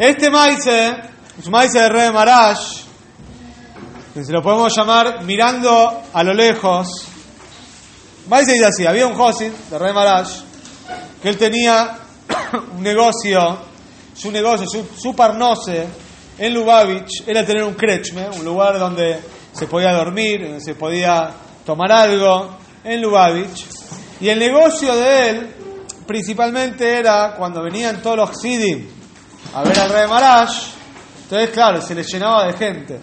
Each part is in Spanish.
Este maíce, es un maíce de Rebe Marash, que se lo podemos llamar mirando a lo lejos. Maíce dice así, había un Josin de Rebe Marash, que él tenía un negocio, su negocio, su, su parnose en Lubavitch, era tener un krechme, un lugar donde se podía dormir, donde se podía tomar algo, en Lubavitch. Y el negocio de él principalmente era cuando venían todos los Xidim a ver al rey Marash, entonces claro, se le llenaba de gente.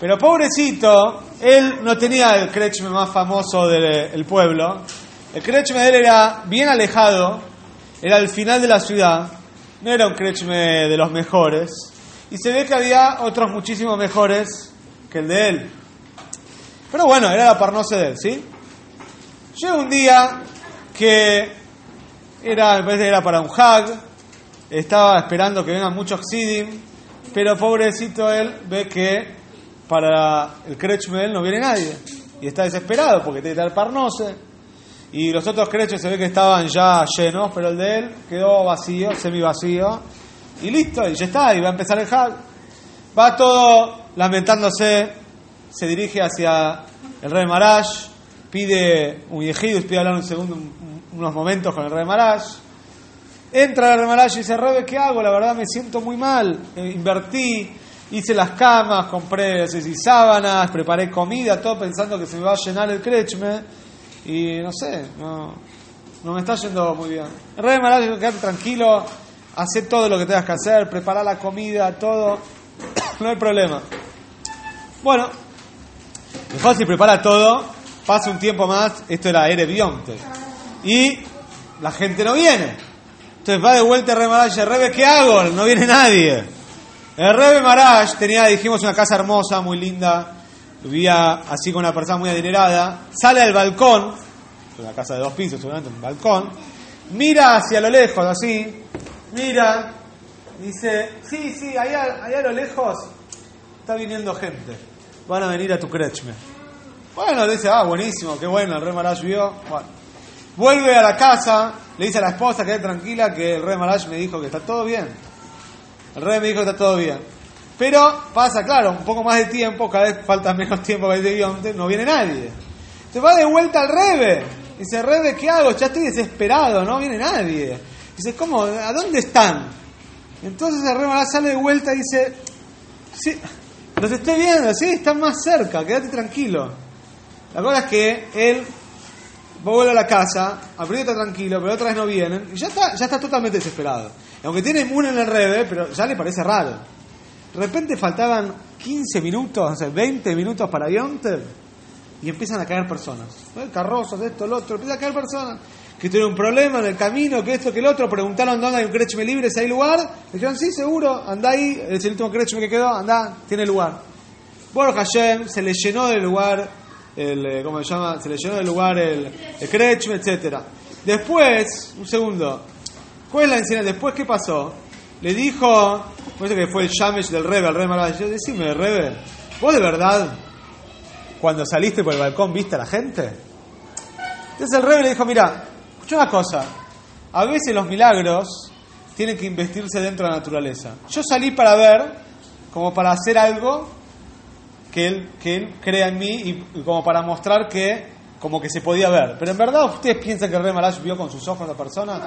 Pero pobrecito, él no tenía el krechme más famoso del pueblo. El krechme de él era bien alejado, era al final de la ciudad, no era un krechme de los mejores. Y se ve que había otros muchísimos mejores que el de él. Pero bueno, era la parnose de él, ¿sí? Llega un día que era, era para un hag, estaba esperando que vengan muchos Xidim, pero pobrecito él ve que para el Krechme él no viene nadie. Y está desesperado porque tiene que estar parnose. Y los otros Kreches se ve que estaban ya llenos, pero el de él quedó vacío, semi vacío. Y listo, y ya está, y va a empezar el hag. Va todo lamentándose, se dirige hacia el rey Marash, pide un yejido, pide hablar un segundo, unos momentos con el rey Marash. Entra el rey Marash y dice, Rebe, ¿qué hago? La verdad me siento muy mal. Eh, invertí, hice las camas, compré sábanas, preparé comida, todo pensando que se me va a llenar el krechme. Y no sé, no, no me está yendo muy bien. El Marash dice, quédate tranquilo, hace todo lo que tengas que hacer, prepara la comida, todo. no hay problema. Bueno, mejor si prepara todo, pasa un tiempo más, esto era Erebionte, y la gente no viene. Entonces va de vuelta el Rebe Marash, Rebe, ¿qué hago? No viene nadie. El Rebe Marash tenía, dijimos, una casa hermosa, muy linda, vivía así con una persona muy adinerada, sale al balcón, una casa de dos pisos seguramente, un balcón, mira hacia lo lejos, así, mira, dice, sí, sí, allá, allá a lo lejos está viniendo gente, van a venir a tu krechme. Bueno, dice, ah, buenísimo, qué bueno, el rey Marash vio. Vuelve a la casa, le dice a la esposa, quede tranquila, que el rey Marash me dijo que está todo bien. El rey me dijo que está todo bien. Pero pasa, claro, un poco más de tiempo, cada vez falta menos tiempo para el guionte, no viene nadie. Se va de vuelta al rebe. Dice, rebe, ¿qué hago? Ya estoy desesperado, no viene nadie. Dice, ¿cómo? ¿A dónde están? Entonces el rey Marash sale de vuelta y dice, sí, los estoy viendo, sí, están más cerca, quédate tranquilo. La cosa es que él vuelve a la casa, está tranquilo, pero otra vez no vienen, y ya está, ya está totalmente desesperado. Aunque tiene uno en el rebe, pero ya le parece raro. De repente faltaban 15 minutos, o sea, 20 minutos para Yonter, y empiezan a caer personas. Carrozos, esto, lo otro, empiezan a caer personas. Que tienen un problema en el camino, que esto, que el otro, preguntaron dónde hay un crechme libre, si hay lugar. Le dijeron, sí, seguro, anda ahí, es el último crechme que quedó, anda, tiene lugar. Bueno, Hashem se le llenó del lugar el, ¿cómo se llama? Se le llenó del lugar el, el Krechme, etc. Después, un segundo, ¿cuál es la enseñanza? Después, ¿qué pasó? Le dijo, parece que fue el Shamesh del Rebe, el Rebe Maravilloso, decime, Rebe, ¿vos de verdad, cuando saliste por el balcón, viste a la gente? Entonces el Rebe le dijo, mira, escucha una cosa, a veces los milagros tienen que investirse dentro de la naturaleza. Yo salí para ver, como para hacer algo que él, que él crea en mí y, como para mostrar que como que se podía ver. Pero en verdad ustedes piensan que el rey Marash vio con sus ojos a la persona.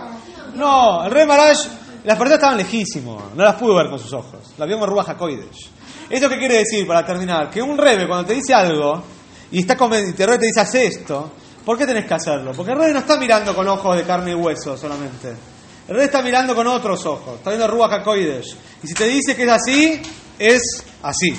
No, el rey Marash, las personas estaban lejísimos, no las pudo ver con sus ojos, las vio con Ruach Hakoidesh. ¿Esto qué quiere decir para terminar? Que un rebe cuando te dice algo y está y te, te dice haz esto, ¿por qué tenés que hacerlo? Porque el rey no está mirando con ojos de carne y hueso solamente. El rey está mirando con otros ojos, está viendo Ruach Hakoidesh. Y si te dice que es así, es así.